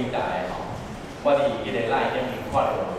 这是母亲是足伟大的吼。我伫伊个内顶面看到